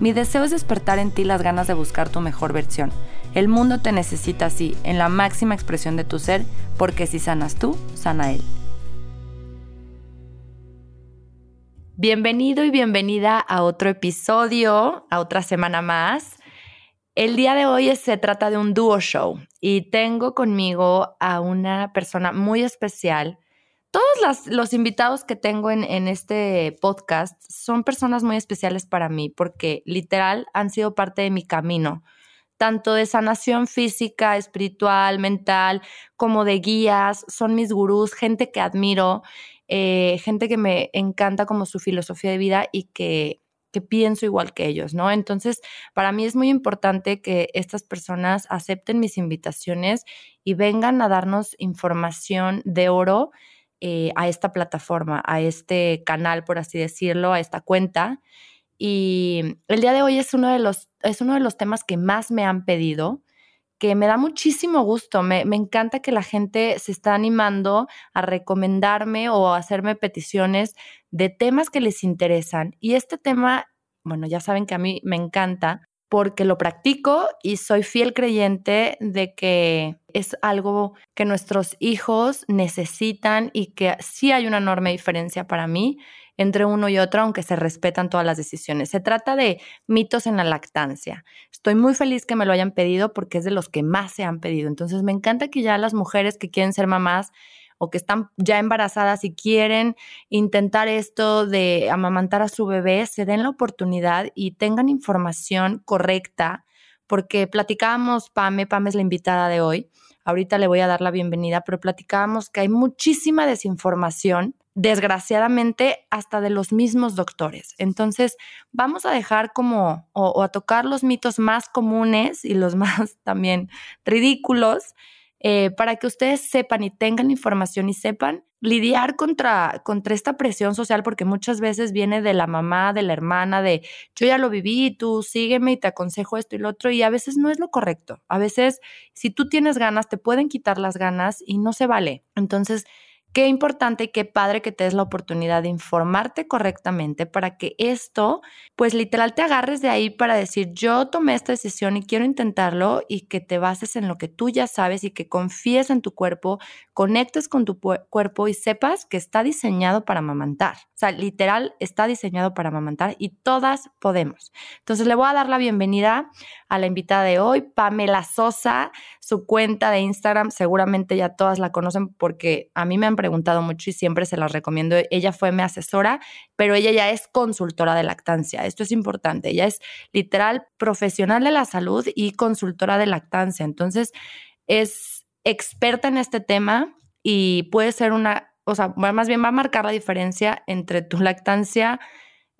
Mi deseo es despertar en ti las ganas de buscar tu mejor versión. El mundo te necesita así, en la máxima expresión de tu ser, porque si sanas tú, sana él. Bienvenido y bienvenida a otro episodio, a otra semana más. El día de hoy se trata de un dúo show y tengo conmigo a una persona muy especial todos los invitados que tengo en, en, este podcast son personas muy especiales para mí porque literal han sido parte de mi camino, tanto de sanación física, espiritual, mental, como de guías, son mis gurús, gente que admiro, eh, gente que me encanta como su filosofía de vida y que, que pienso igual que ellos, ¿no? Entonces, para mí es muy importante que estas personas acepten mis invitaciones y vengan a darnos información de oro eh, a esta plataforma, a este canal, por así decirlo, a esta cuenta. Y el día de hoy es uno de los, es uno de los temas que más me han pedido, que me da muchísimo gusto. Me, me encanta que la gente se está animando a recomendarme o a hacerme peticiones de temas que les interesan. Y este tema, bueno, ya saben que a mí me encanta porque lo practico y soy fiel creyente de que es algo que nuestros hijos necesitan y que sí hay una enorme diferencia para mí entre uno y otro, aunque se respetan todas las decisiones. Se trata de mitos en la lactancia. Estoy muy feliz que me lo hayan pedido porque es de los que más se han pedido. Entonces me encanta que ya las mujeres que quieren ser mamás o que están ya embarazadas y quieren intentar esto de amamantar a su bebé, se den la oportunidad y tengan información correcta, porque platicábamos, Pame, Pame es la invitada de hoy, ahorita le voy a dar la bienvenida, pero platicábamos que hay muchísima desinformación, desgraciadamente, hasta de los mismos doctores. Entonces, vamos a dejar como, o, o a tocar los mitos más comunes y los más también ridículos eh, para que ustedes sepan y tengan información y sepan lidiar contra, contra esta presión social, porque muchas veces viene de la mamá, de la hermana, de yo ya lo viví, tú sígueme y te aconsejo esto y lo otro, y a veces no es lo correcto. A veces, si tú tienes ganas, te pueden quitar las ganas y no se vale. Entonces, Qué importante y qué padre que te des la oportunidad de informarte correctamente para que esto, pues literal te agarres de ahí para decir, yo tomé esta decisión y quiero intentarlo y que te bases en lo que tú ya sabes y que confíes en tu cuerpo, conectes con tu cuerpo y sepas que está diseñado para amamantar. O sea, literal está diseñado para amamantar y todas podemos. Entonces le voy a dar la bienvenida a la invitada de hoy, Pamela Sosa, su cuenta de Instagram, seguramente ya todas la conocen porque a mí me han preguntado mucho y siempre se las recomiendo. Ella fue mi asesora, pero ella ya es consultora de lactancia. Esto es importante. Ella es literal profesional de la salud y consultora de lactancia. Entonces, es experta en este tema y puede ser una, o sea, más bien va a marcar la diferencia entre tu lactancia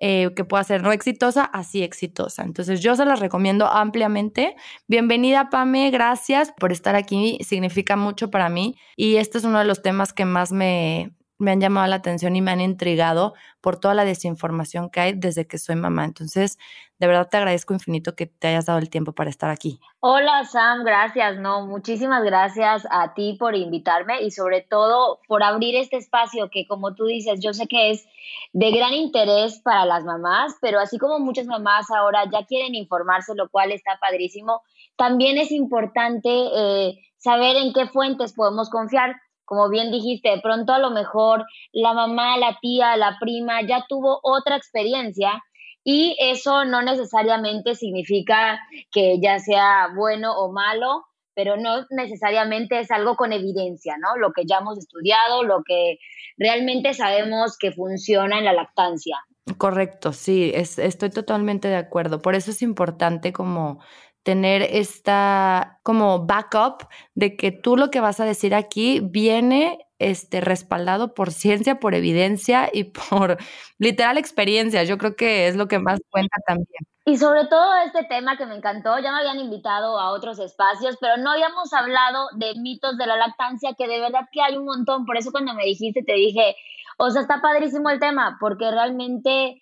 eh, que pueda ser no exitosa, así exitosa. Entonces yo se las recomiendo ampliamente. Bienvenida Pame, gracias por estar aquí, significa mucho para mí y este es uno de los temas que más me, me han llamado la atención y me han intrigado por toda la desinformación que hay desde que soy mamá. Entonces, de verdad te agradezco infinito que te hayas dado el tiempo para estar aquí. Hola Sam, gracias, no, muchísimas gracias a ti por invitarme y sobre todo por abrir este espacio que como tú dices, yo sé que es de gran interés para las mamás, pero así como muchas mamás ahora ya quieren informarse, lo cual está padrísimo, también es importante eh, saber en qué fuentes podemos confiar como bien dijiste, de pronto a lo mejor la mamá, la tía, la prima ya tuvo otra experiencia y eso no necesariamente significa que ya sea bueno o malo, pero no necesariamente es algo con evidencia, ¿no? Lo que ya hemos estudiado, lo que realmente sabemos que funciona en la lactancia. Correcto, sí, estoy totalmente de acuerdo. Por eso es importante como tener esta como backup de que tú lo que vas a decir aquí viene este, respaldado por ciencia, por evidencia y por literal experiencia. Yo creo que es lo que más cuenta también. Y sobre todo este tema que me encantó, ya me habían invitado a otros espacios, pero no habíamos hablado de mitos de la lactancia, que de verdad que hay un montón. Por eso cuando me dijiste, te dije, o sea, está padrísimo el tema, porque realmente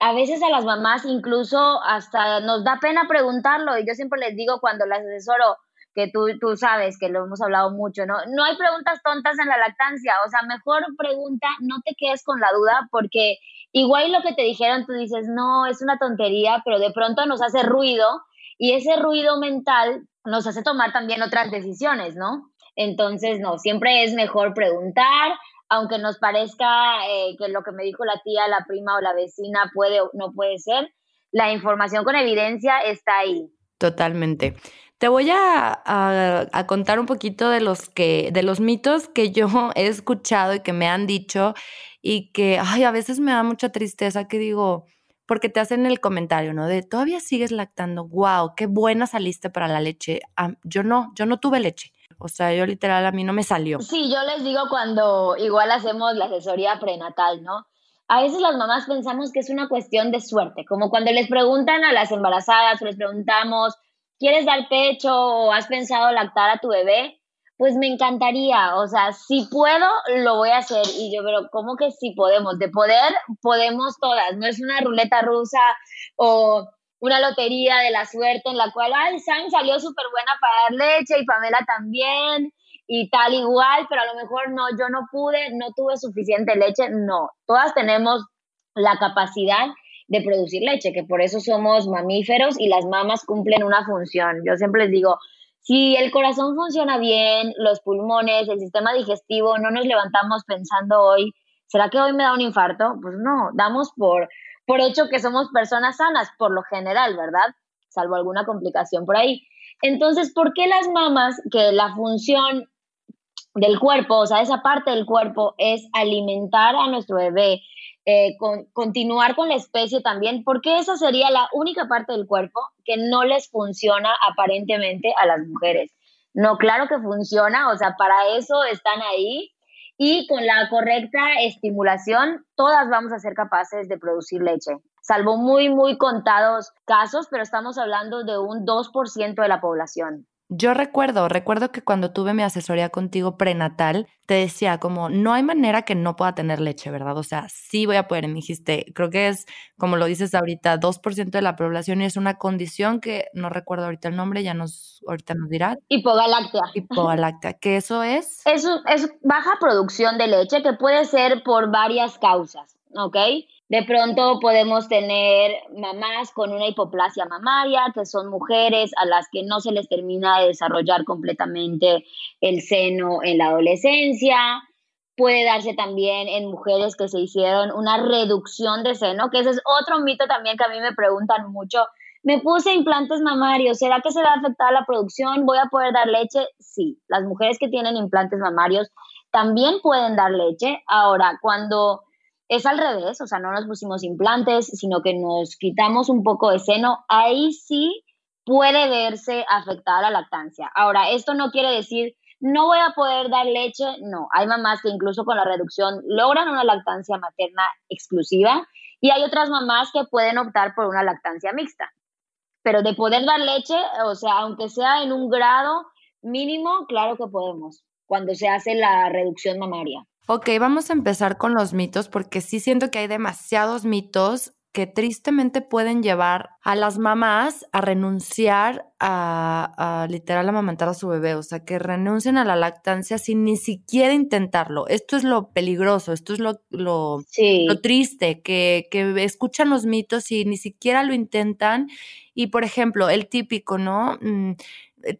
a veces a las mamás incluso hasta nos da pena preguntarlo. Y yo siempre les digo cuando las asesoro, que tú, tú sabes que lo hemos hablado mucho, ¿no? No hay preguntas tontas en la lactancia, o sea, mejor pregunta, no te quedes con la duda, porque igual lo que te dijeron, tú dices, no, es una tontería, pero de pronto nos hace ruido y ese ruido mental nos hace tomar también otras decisiones, ¿no? Entonces, no, siempre es mejor preguntar, aunque nos parezca eh, que lo que me dijo la tía, la prima o la vecina puede o no puede ser, la información con evidencia está ahí. Totalmente. Te voy a, contar un poquito de los que, de los mitos que yo he escuchado y que me han dicho y que, ay, a veces me da mucha tristeza que digo, porque te hacen el comentario, ¿no? De todavía sigues lactando, wow, qué buena saliste para la leche. Ah, yo no, yo no tuve leche. O sea, yo literal a mí no me salió. Sí, yo les digo cuando igual hacemos la asesoría prenatal, ¿no? A veces las mamás pensamos que es una cuestión de suerte, como cuando les preguntan a las embarazadas les preguntamos, ¿quieres dar pecho o has pensado lactar a tu bebé? Pues me encantaría, o sea, si puedo, lo voy a hacer. Y yo, pero ¿cómo que si podemos? De poder, podemos todas, no es una ruleta rusa o una lotería de la suerte en la cual, ay, Sam salió súper buena para dar leche y Pamela también y tal igual, pero a lo mejor no, yo no pude, no tuve suficiente leche, no, todas tenemos la capacidad de producir leche, que por eso somos mamíferos y las mamas cumplen una función. Yo siempre les digo, si el corazón funciona bien, los pulmones, el sistema digestivo, no nos levantamos pensando hoy, ¿será que hoy me da un infarto? Pues no, damos por, por hecho que somos personas sanas, por lo general, ¿verdad? Salvo alguna complicación por ahí. Entonces, ¿por qué las mamas, que la función del cuerpo, o sea, esa parte del cuerpo es alimentar a nuestro bebé, eh, continuar con la especie también, porque esa sería la única parte del cuerpo que no les funciona aparentemente a las mujeres. No, claro que funciona, o sea, para eso están ahí y con la correcta estimulación, todas vamos a ser capaces de producir leche, salvo muy, muy contados casos, pero estamos hablando de un 2% de la población. Yo recuerdo, recuerdo que cuando tuve mi asesoría contigo prenatal, te decía como, no hay manera que no pueda tener leche, ¿verdad? O sea, sí voy a poder. Y me dijiste, creo que es, como lo dices ahorita, 2% de la población y es una condición que no recuerdo ahorita el nombre, ya nos, ahorita nos dirá. Hipogaláctea. Hipogaláctea, ¿qué eso es? Es, es baja producción de leche que puede ser por varias causas, ¿ok? De pronto podemos tener mamás con una hipoplasia mamaria, que son mujeres a las que no se les termina de desarrollar completamente el seno en la adolescencia. Puede darse también en mujeres que se hicieron una reducción de seno, que ese es otro mito también que a mí me preguntan mucho. Me puse implantes mamarios, ¿será que se va a afectar la producción? ¿Voy a poder dar leche? Sí, las mujeres que tienen implantes mamarios también pueden dar leche. Ahora, cuando es al revés, o sea, no nos pusimos implantes, sino que nos quitamos un poco de seno, ahí sí puede verse afectada la lactancia. Ahora, esto no quiere decir no voy a poder dar leche, no, hay mamás que incluso con la reducción logran una lactancia materna exclusiva y hay otras mamás que pueden optar por una lactancia mixta. Pero de poder dar leche, o sea, aunque sea en un grado mínimo, claro que podemos, cuando se hace la reducción mamaria. Ok, vamos a empezar con los mitos porque sí siento que hay demasiados mitos que tristemente pueden llevar a las mamás a renunciar a, literal amamantar a su bebé, o sea, que renuncien a la lactancia sin ni siquiera intentarlo. Esto es lo peligroso, esto es lo, lo, triste, que, que escuchan los mitos y ni siquiera lo intentan. Y, por ejemplo, el típico, ¿no? Mm,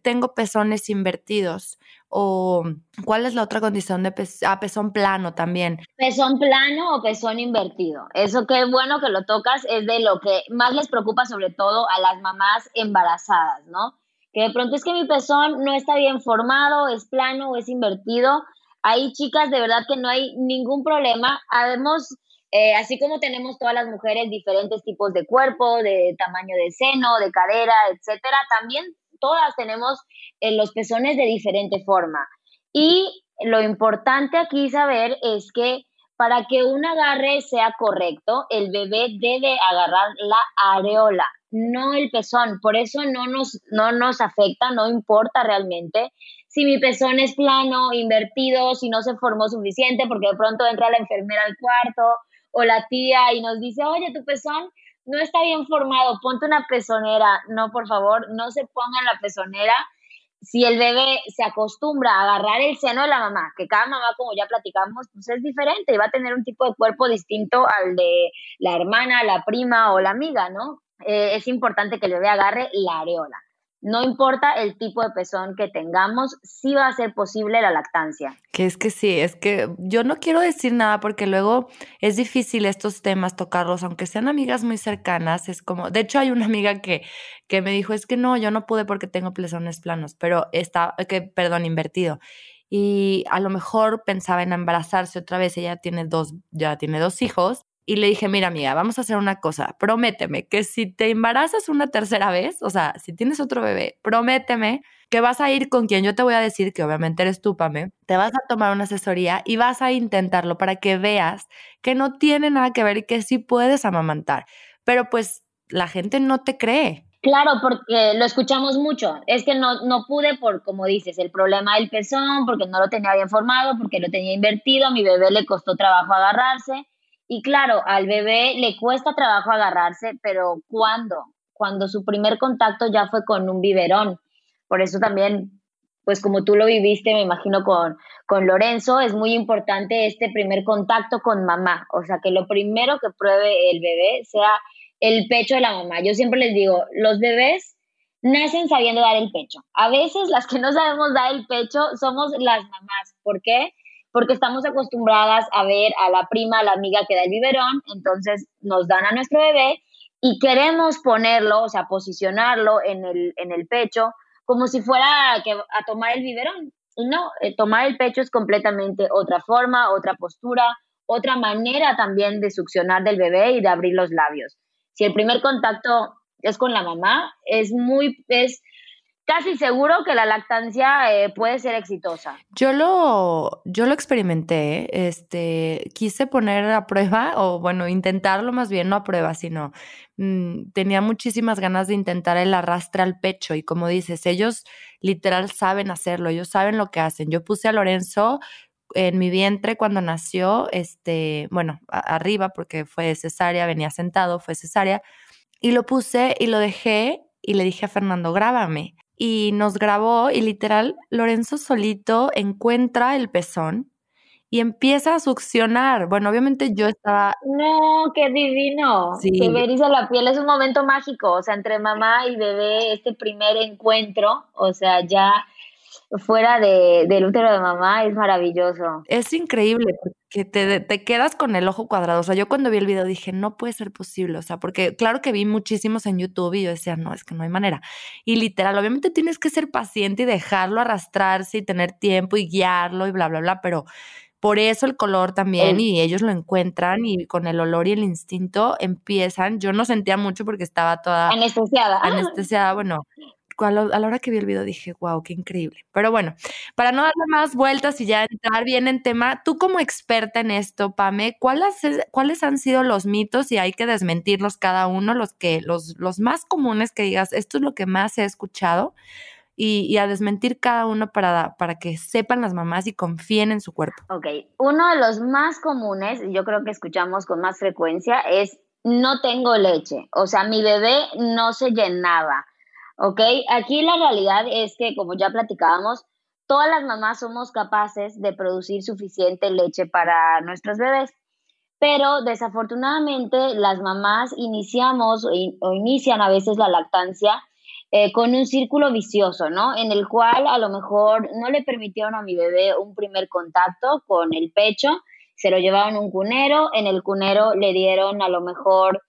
tengo pezones invertidos o cuál es la otra condición de ah, pezón plano también. Pezón plano o pezón invertido. Eso qué bueno que lo tocas es de lo que más les preocupa sobre todo a las mamás embarazadas, ¿no? Que de pronto es que mi pezón no está bien formado, es plano o es invertido. Hay chicas de verdad que no hay ningún problema. Habemos Eh, así como tenemos todas las mujeres diferentes tipos de cuerpo, de tamaño de seno, de cadera, etcétera, también todas tenemos eh, los pezones de diferente forma. Y lo importante aquí saber es que para que un agarre sea correcto, el bebé debe agarrar la areola, no el pezón. Por eso no nos, no nos afecta, no importa realmente si mi pezón es plano, invertido, si no se formó suficiente, porque de pronto entra la enfermera al cuarto o la tía y nos dice, oye, tu pezón no está bien formado, ponte una pezonera. No, por favor, no se pongan la pezonera. Si el bebé se acostumbra a agarrar el seno de la mamá, que cada mamá, como ya platicamos, pues es diferente y va a tener un tipo de cuerpo distinto al de la hermana, la prima o la amiga, ¿no? Eh, es importante que el bebé agarre la areola. No importa el tipo de pezón que tengamos, sí va a ser posible la lactancia. Que es que sí, es que yo no quiero decir nada porque luego es difícil estos temas tocarlos, aunque sean amigas muy cercanas, es como, de hecho hay una amiga que, que me dijo, es que no, yo no pude porque tengo pezones planos, pero está, que, perdón, invertido. Y a lo mejor pensaba en embarazarse otra vez, ella tiene dos, ya tiene dos hijos, y le dije, mira amiga, vamos a hacer una cosa, prométeme que si te embarazas una tercera vez, o sea, si tienes otro bebé, prométeme que vas a ir con quien yo te voy a decir, que obviamente eres tú, Pame, te vas a tomar una asesoría y vas a intentarlo para que veas que no tiene nada que ver y que sí puedes amamantar. Pero pues la gente no te cree. Claro, porque lo escuchamos mucho. Es que no, no pude por, como dices, el problema del pezón, porque no lo tenía bien formado, porque lo tenía invertido, a mi bebé le costó trabajo agarrarse. Y claro, al bebé le cuesta trabajo agarrarse, pero ¿cuándo? Cuando su primer contacto ya fue con un biberón. Por eso también, pues como tú lo viviste, me imagino con, con Lorenzo, es muy importante este primer contacto con mamá. O sea, que lo primero que pruebe el bebé sea el pecho de la mamá. Yo siempre les digo, los bebés nacen sabiendo dar el pecho. A veces las que no sabemos dar el pecho somos las mamás. ¿Por qué? Porque estamos acostumbradas a ver a la prima, a la amiga que da el biberón, entonces nos dan a nuestro bebé y queremos ponerlo, o sea, posicionarlo en el, en el pecho como si fuera a, a tomar el biberón. Y no, eh, tomar el pecho es completamente otra forma, otra postura, otra manera también de succionar del bebé y de abrir los labios. Si el primer contacto es con la mamá, es muy, es casi seguro que la lactancia eh, puede ser exitosa. Yo lo, yo lo experimenté, este, quise poner a prueba, o bueno, intentarlo más bien, no a prueba, sino mm, tenía muchísimas ganas de intentar el arrastre al pecho y como dices, ellos literal saben hacerlo, ellos saben lo que hacen. Yo puse a Lorenzo en mi vientre cuando nació, este, bueno, arriba porque fue cesárea, venía sentado, fue cesárea, y lo puse y lo dejé y le dije a Fernando, grábame y nos grabó y literal Lorenzo solito encuentra el pezón y empieza a succionar. Bueno, obviamente yo estaba... No, qué divino. Sí. Que ver la piel es un momento mágico, o sea, entre mamá y bebé, este primer encuentro, o sea, ya fuera de, del útero de mamá es maravilloso. Es increíble porque te, te, quedas con el ojo cuadrado. O sea, yo cuando vi el video dije, no puede ser posible. O sea, porque claro que vi muchísimos en YouTube y yo decía, no, es que no hay manera. Y literal, obviamente tienes que ser paciente y dejarlo arrastrarse y tener tiempo y guiarlo y bla, bla, bla, pero por eso el color también y ellos lo encuentran y con el olor y el instinto empiezan. Yo no sentía mucho porque estaba toda anestesiada. Anestesiada, bueno, a, la hora que vi el video dije, wow, qué increíble. Pero bueno, para no darle más vueltas y ya entrar bien en tema, tú como experta en esto, Pame, ¿cuáles, cuáles han sido los mitos y hay que desmentirlos cada uno, los, que, los, los más comunes que digas, esto es lo que más he escuchado? Y, a desmentir cada uno para, para que sepan las mamás y confíen en su cuerpo. Ok, uno de los más comunes, yo creo que escuchamos con más frecuencia, es no tengo leche, o sea, mi bebé no se llenaba. ¿Ok? Aquí la realidad es que, como ya platicábamos, todas las mamás somos capaces de producir suficiente leche para nuestros bebés, pero desafortunadamente las mamás iniciamos o, inician a veces la lactancia eh, con un círculo vicioso, ¿no? En el cual a lo mejor no le permitieron a mi bebé un primer contacto con el pecho, se lo llevaron un cunero, en el cunero le dieron a lo mejor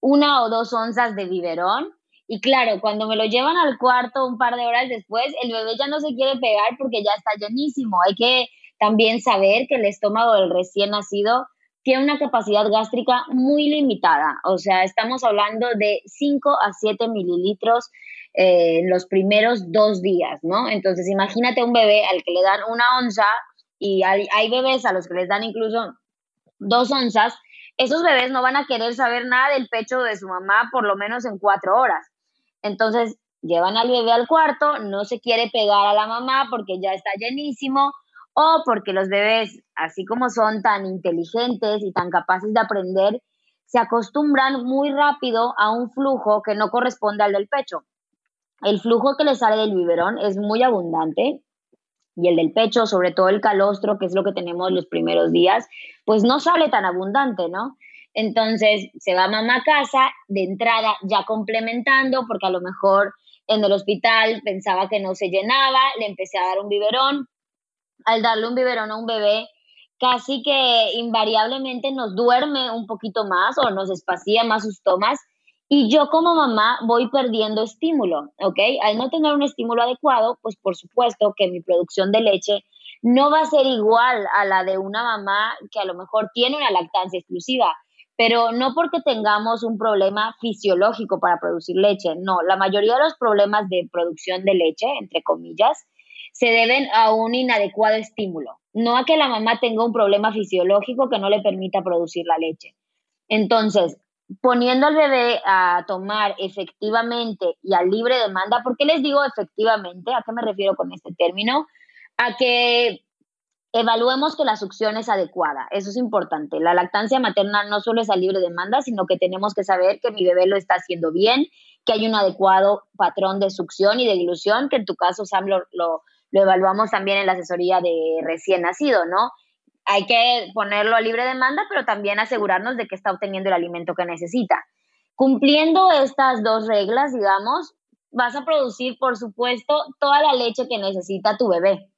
una o dos onzas de biberón, y claro, cuando me lo llevan al cuarto un par de horas después, el bebé ya no se quiere pegar porque ya está llenísimo. Hay que también saber que el estómago del recién nacido tiene una capacidad gástrica muy limitada, o sea, estamos hablando de 5 a 7 mililitros eh, los primeros dos días, ¿no? Entonces, imagínate un bebé al que le dan una onza y hay, hay bebés a los que les dan incluso dos onzas, esos bebés no van a querer saber nada del pecho de su mamá por lo menos en cuatro horas. Entonces, llevan al bebé al cuarto, no se quiere pegar a la mamá porque ya está llenísimo, o porque los bebés, así como son tan inteligentes y tan capaces de aprender, se acostumbran muy rápido a un flujo que no corresponde al del pecho. El flujo que le sale del biberón es muy abundante y el del pecho, sobre todo el calostro, que es lo que tenemos los primeros días, pues no sale tan abundante, ¿no? Entonces se va mamá a casa de entrada ya complementando, porque a lo mejor en el hospital pensaba que no se llenaba, le empecé a dar un biberón, al darle un biberón a un bebé, casi que invariablemente nos duerme un poquito más o nos espacía más sus tomas y yo como mamá voy perdiendo estímulo, ¿ok? Al no tener un estímulo adecuado, pues por supuesto que mi producción de leche no va a ser igual a la de una mamá que a lo mejor tiene una lactancia exclusiva, pero no porque tengamos un problema fisiológico para producir leche, no, la mayoría de los problemas de producción de leche, entre comillas, se deben a un inadecuado estímulo, no a que la mamá tenga un problema fisiológico que no le permita producir la leche. Entonces, poniendo al bebé a tomar efectivamente y a libre demanda, ¿por qué les digo efectivamente? ¿A qué me refiero con este término? A que evaluemos que la succión es adecuada. Eso es importante. La lactancia materna no solo es a libre demanda, sino que tenemos que saber que mi bebé lo está haciendo bien, que hay un adecuado patrón de succión y de dilución, que en tu caso, Sam, lo lo evaluamos también en la asesoría de recién nacido, ¿no? Hay que ponerlo a libre demanda, pero también asegurarnos de que está obteniendo el alimento que necesita. Cumpliendo estas dos reglas, digamos, vas a producir, por supuesto, toda la leche que necesita tu bebé.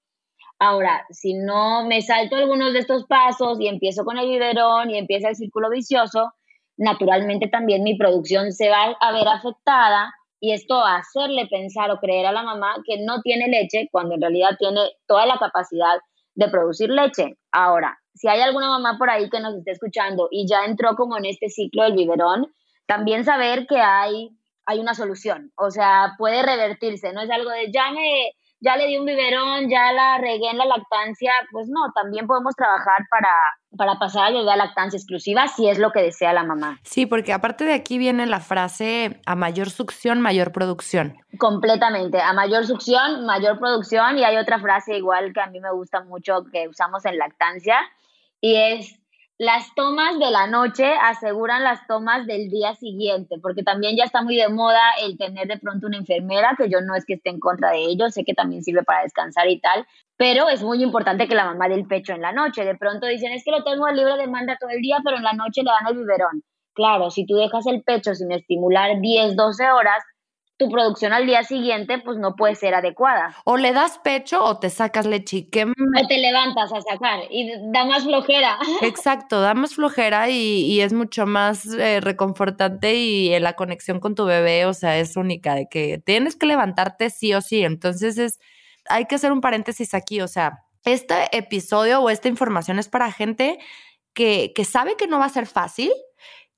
Ahora, si no me salto algunos de estos pasos y empiezo con el biberón y empieza el círculo vicioso, naturalmente también mi producción se va a ver afectada y esto hacerle pensar o creer a la mamá que no tiene leche cuando en realidad tiene toda la capacidad de producir leche. Ahora, si hay alguna mamá por ahí que nos esté escuchando y ya entró como en este ciclo del biberón, también saber que hay, hay una solución, o sea, puede revertirse, no es algo de ya me ya le di un biberón, ya la regué en la lactancia, pues no, también podemos trabajar para, para pasar a llegar a lactancia exclusiva si es lo que desea la mamá. Sí, porque aparte de aquí viene la frase a mayor succión, mayor producción. Completamente, a mayor succión, mayor producción y hay otra frase igual que a mí me gusta mucho que usamos en lactancia y es las tomas de la noche aseguran las tomas del día siguiente, porque también ya está muy de moda el tener de pronto una enfermera, que yo no es que esté en contra de ello, sé que también sirve para descansar y tal, pero es muy importante que la mamá dé el pecho en la noche. De pronto dicen, es que lo tengo a libre demanda todo el día, pero en la noche le dan el biberón. Claro, si tú dejas el pecho sin estimular 10, 12 horas, tu producción al día siguiente pues no puede ser adecuada. O le das pecho o te sacas leche. ¿Qué o te levantas a sacar y da más flojera. Exacto, da más flojera y, es mucho más eh, reconfortante y la conexión con tu bebé, o sea, es única, de que tienes que levantarte sí o sí. Entonces es, hay que hacer un paréntesis aquí, o sea, este episodio o esta información es para gente que, que sabe que no va a ser fácil,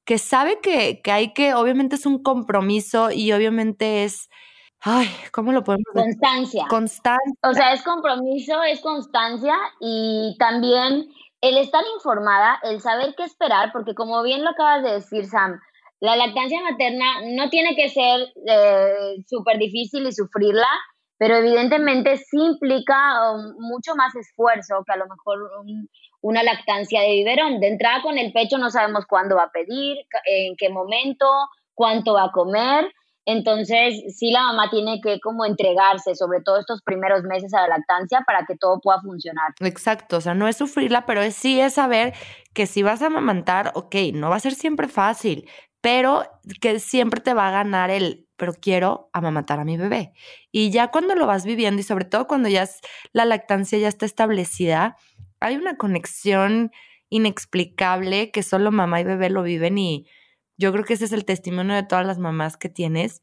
que sabe que, hay que, obviamente es un compromiso y obviamente es, ay, ¿cómo lo podemos decir? Constancia. Constancia. O sea, es compromiso, es constancia y también el estar informada, el saber qué esperar, porque como bien lo acabas de decir, Sam, la lactancia materna no tiene que ser eh, súper difícil y sufrirla, pero evidentemente sí implica um, mucho más esfuerzo que a lo mejor una lactancia de biberón. De entrada con el pecho no sabemos cuándo va a pedir, en qué momento, cuánto va a comer. Entonces, sí la mamá tiene que como entregarse, sobre todo estos primeros meses a la lactancia, para que todo pueda funcionar. Exacto, o sea, no es sufrirla, pero es, sí es saber que si vas a amamantar, ok, no va a ser siempre fácil, pero que siempre te va a ganar el pero quiero amamantar a mi bebé. Y ya cuando lo vas viviendo y sobre todo cuando ya la lactancia ya está establecida, hay una conexión inexplicable que solo mamá y bebé lo viven y yo creo que ese es el testimonio de todas las mamás que tienes,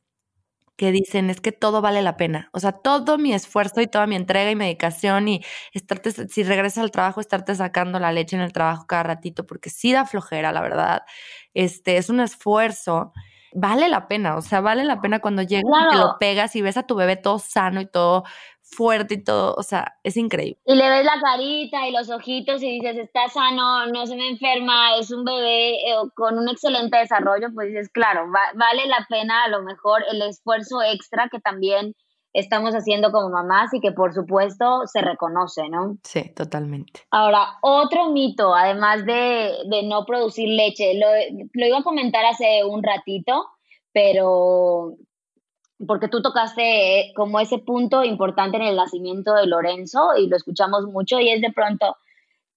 que dicen es que todo vale la pena. O sea, todo mi esfuerzo y toda mi entrega y medicación y estarte, si regresas al trabajo, estarte sacando la leche en el trabajo cada ratito, porque sí da flojera, la verdad. Este es un esfuerzo. Vale la pena, o sea, vale la pena cuando llegas y te lo pegas y ves a tu bebé todo sano y todo fuerte y todo, o sea, es increíble. Y le ves la carita y los ojitos y dices, está sano, no se me enferma, es un bebé eh, con un excelente desarrollo, pues dices, claro, vale la pena a lo mejor el esfuerzo extra que también estamos haciendo como mamás y que por supuesto se reconoce, ¿no? Sí, totalmente. Ahora, otro mito, además de, de no producir leche, lo, lo iba a comentar hace un ratito, pero porque tú tocaste eh, como ese punto importante en el nacimiento de Lorenzo y lo escuchamos mucho y es de pronto,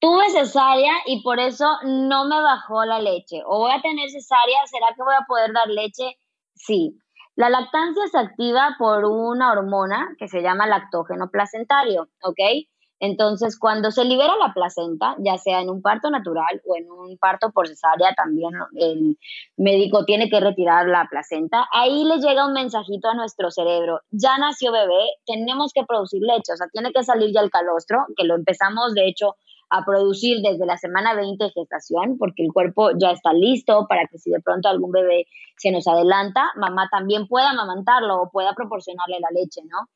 tuve cesárea y por eso no me bajó la leche o voy a tener cesárea, ¿será que voy a poder dar leche? Sí. La lactancia se activa por una hormona que se llama lactógeno placentario, ¿ok? Entonces, cuando se libera la placenta, ya sea en un parto natural o en un parto por cesárea, también el médico tiene que retirar la placenta, ahí le llega un mensajito a nuestro cerebro, ya nació bebé, tenemos que producir leche, o sea, tiene que salir ya el calostro, que lo empezamos de hecho a producir desde la semana 20 de gestación, porque el cuerpo ya está listo para que si de pronto algún bebé se nos adelanta, mamá también pueda amamantarlo o pueda proporcionarle la leche, ¿no?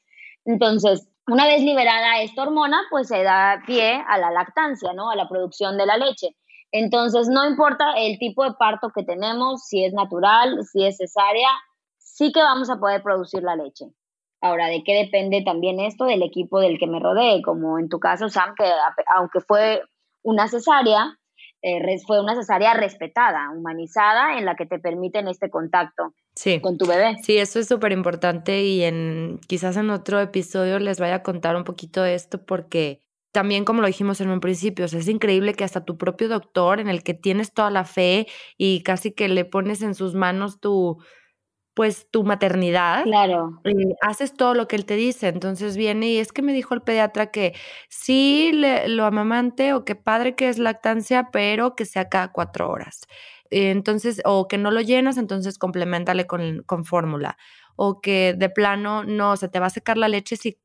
Entonces, una vez liberada esta hormona, pues se da pie a la lactancia, ¿no? A la producción de la leche. Entonces, no importa el tipo de parto que tenemos, si es natural, si es cesárea, sí que vamos a poder producir la leche. Ahora, ¿de qué depende también esto? Del equipo del que me rodee, como en tu caso, Sam, que aunque fue una cesárea, eh, fue una cesárea respetada, humanizada, en la que te permiten este contacto sí. con tu bebé. Sí, eso es súper importante y en quizás en otro episodio les vaya a contar un poquito de esto porque también como lo dijimos en un principio, es increíble que hasta tu propio doctor en el que tienes toda la fe y casi que le pones en sus manos tu pues tu maternidad. Claro. Y haces todo lo que él te dice. Entonces viene y es que me dijo el pediatra que sí le, lo amamante o que padre que es lactancia, pero que sea cada cuatro horas. Entonces, o que no lo llenas, entonces complementale con, con fórmula. O que de plano no, se te va a secar la leche si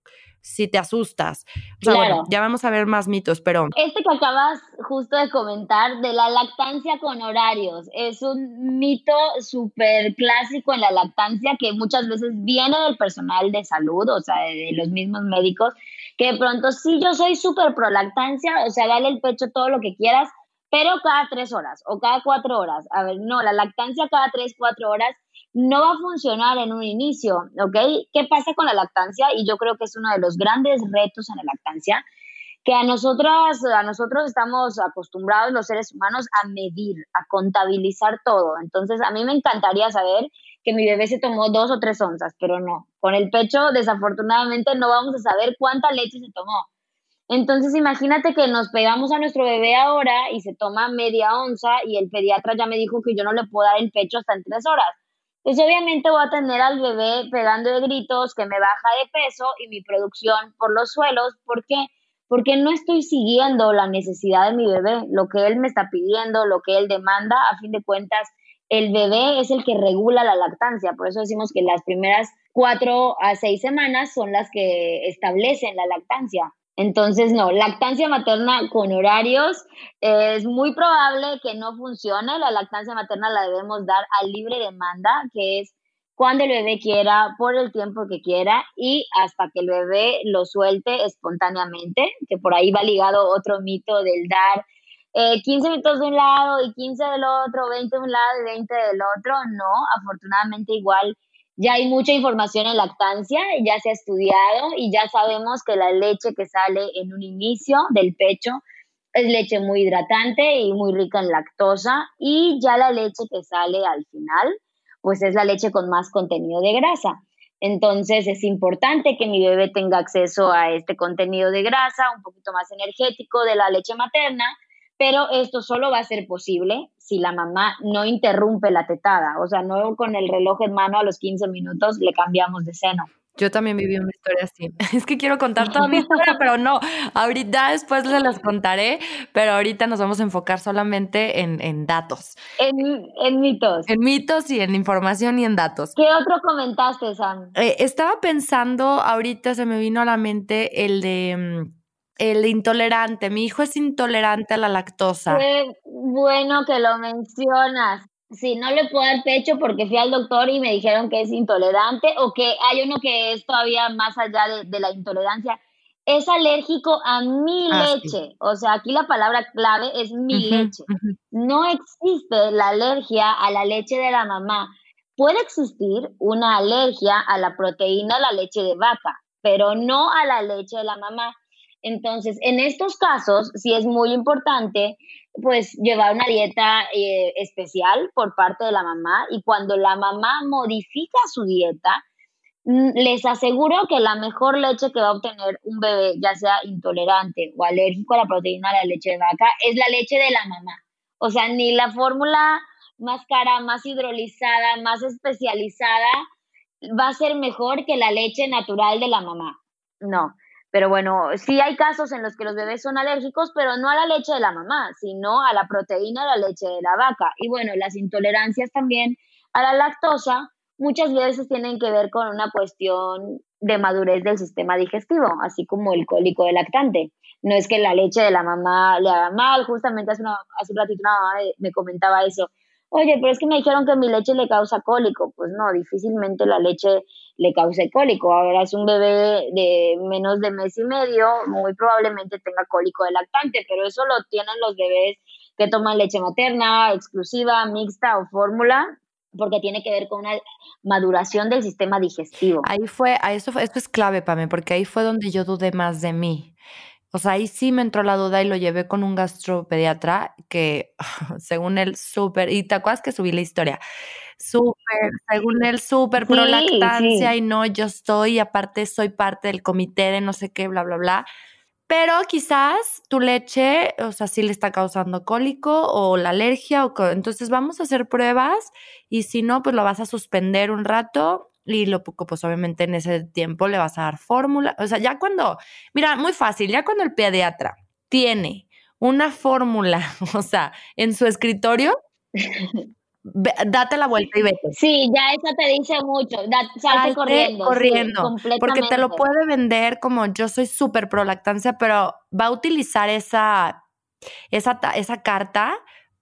si te asustas. claro. ya vamos a ver más mitos, pero... Este que acabas justo de comentar de la lactancia con horarios es un mito súper clásico en la lactancia que muchas veces viene del personal de salud, o sea, de, los mismos médicos, que de pronto sí, yo soy súper pro lactancia, o sea, dale el pecho todo lo que quieras, pero cada tres horas o cada cuatro horas. A ver, no, la lactancia cada tres, cuatro horas no va a funcionar en un inicio, ¿ok? ¿Qué pasa con la lactancia? Y yo creo que es uno de los grandes retos en la lactancia, que a nosotros, a nosotros estamos acostumbrados los seres humanos a medir, a contabilizar todo. Entonces, a mí me encantaría saber que mi bebé se tomó dos o tres onzas, pero no. Con el pecho, desafortunadamente, no vamos a saber cuánta leche se tomó. Entonces, imagínate que nos pegamos a nuestro bebé ahora y se toma media onza y el pediatra ya me dijo que yo no le puedo dar el pecho hasta en tres horas pues obviamente voy a tener al bebé pegando de gritos, que me baja de peso y mi producción por los suelos. ¿Por qué? Porque no estoy siguiendo la necesidad de mi bebé, lo que él me está pidiendo, lo que él demanda. A fin de cuentas, el bebé es el que regula la lactancia. Por eso decimos que las primeras cuatro a seis semanas son las que establecen la lactancia. Entonces, no, lactancia materna con horarios es muy probable que no funcione. La lactancia materna la debemos dar a libre demanda, que es cuando el bebé quiera, por el tiempo que quiera y hasta que el bebé lo suelte espontáneamente, que por ahí va ligado otro mito del dar 15 eh, minutos de un lado y 15 del otro, 20 de un lado y 20 del otro. No, afortunadamente igual ya hay mucha información en lactancia, ya se ha estudiado y ya sabemos que la leche que sale en un inicio del pecho es leche muy hidratante y muy rica en lactosa y ya la leche que sale al final pues es la leche con más contenido de grasa. Entonces es importante que mi bebé tenga acceso a este contenido de grasa, un poquito más energético de la leche materna, pero esto solo va a ser posible si la mamá no interrumpe la tetada, o sea, no con el reloj en mano a los 15 minutos le cambiamos de seno. Yo también viví una historia así. Es que quiero contar toda mi historia, pero no. Ahorita después se las contaré, pero ahorita nos vamos a enfocar solamente en, datos. En, mitos. En mitos y en información y en datos. ¿Qué otro comentaste, Sam? Eh, estaba pensando, ahorita se me vino a la mente el de mm, el intolerante. Mi hijo es intolerante a la lactosa. Qué bueno que lo mencionas. Si no le puedo dar pecho porque fui al doctor y me dijeron que es intolerante o que hay uno que es todavía más allá de, la intolerancia. Es alérgico a mi ah, leche. O sea, aquí la palabra clave es mi leche. No existe la alergia a la leche de la mamá. Puede existir una alergia a la proteína de la leche de vaca, pero no a la leche de la mamá. Entonces, en estos casos, sí es muy importante, pues, llevar una dieta eh, especial por parte de la mamá y cuando la mamá modifica su dieta, mm, les aseguro que la mejor leche que va a obtener un bebé, ya sea intolerante o alérgico a la proteína de la leche de vaca, es la leche de la mamá. O sea, ni la fórmula más cara, más hidrolizada, más especializada, va a ser mejor que la leche natural de la mamá. No. Pero bueno, sí hay casos en los que los bebés son alérgicos, pero no a la leche de la mamá, sino a la proteína de la leche de la vaca. Y bueno, las intolerancias también a la lactosa muchas veces tienen que ver con una cuestión de madurez del sistema digestivo, así como el cólico de lactante. No es que la leche de la mamá le haga mal, justamente hace, hace un ratito una mamá me comentaba eso oye, pero es que me dijeron que mi leche le causa cólico. Pues no, difícilmente la leche le cause cólico. Ahora es un bebé de menos de mes y medio, muy probablemente tenga cólico de lactante, pero eso lo tienen los bebés que toman leche materna, exclusiva, mixta o fórmula, porque tiene que ver con una maduración del sistema digestivo. Ahí fue, a eso, esto es clave para mí, porque ahí fue donde yo dudé más de mí. O sea, ahí sí me entró la duda y lo llevé con un gastropediatra que, según él, súper, y te acuerdas que subí la historia, súper, según él, súper pro lactancia y no, yo estoy, aparte soy parte del comité de no sé qué, bla, bla, bla. Pero quizás tu leche, o sea, sí le está causando cólico o la alergia, o entonces vamos a hacer pruebas y si no, pues lo vas a suspender un rato y lo pues obviamente en ese tiempo le vas a dar fórmula. O sea, ya cuando, mira, muy fácil, ya cuando el pediatra tiene una fórmula, o sea, en su escritorio, date la vuelta y vete. Sí, ya eso te dice mucho. salte corriendo. Corriendo. porque te lo puede vender como yo soy súper pro lactancia, pero va a utilizar esa, esa, esa carta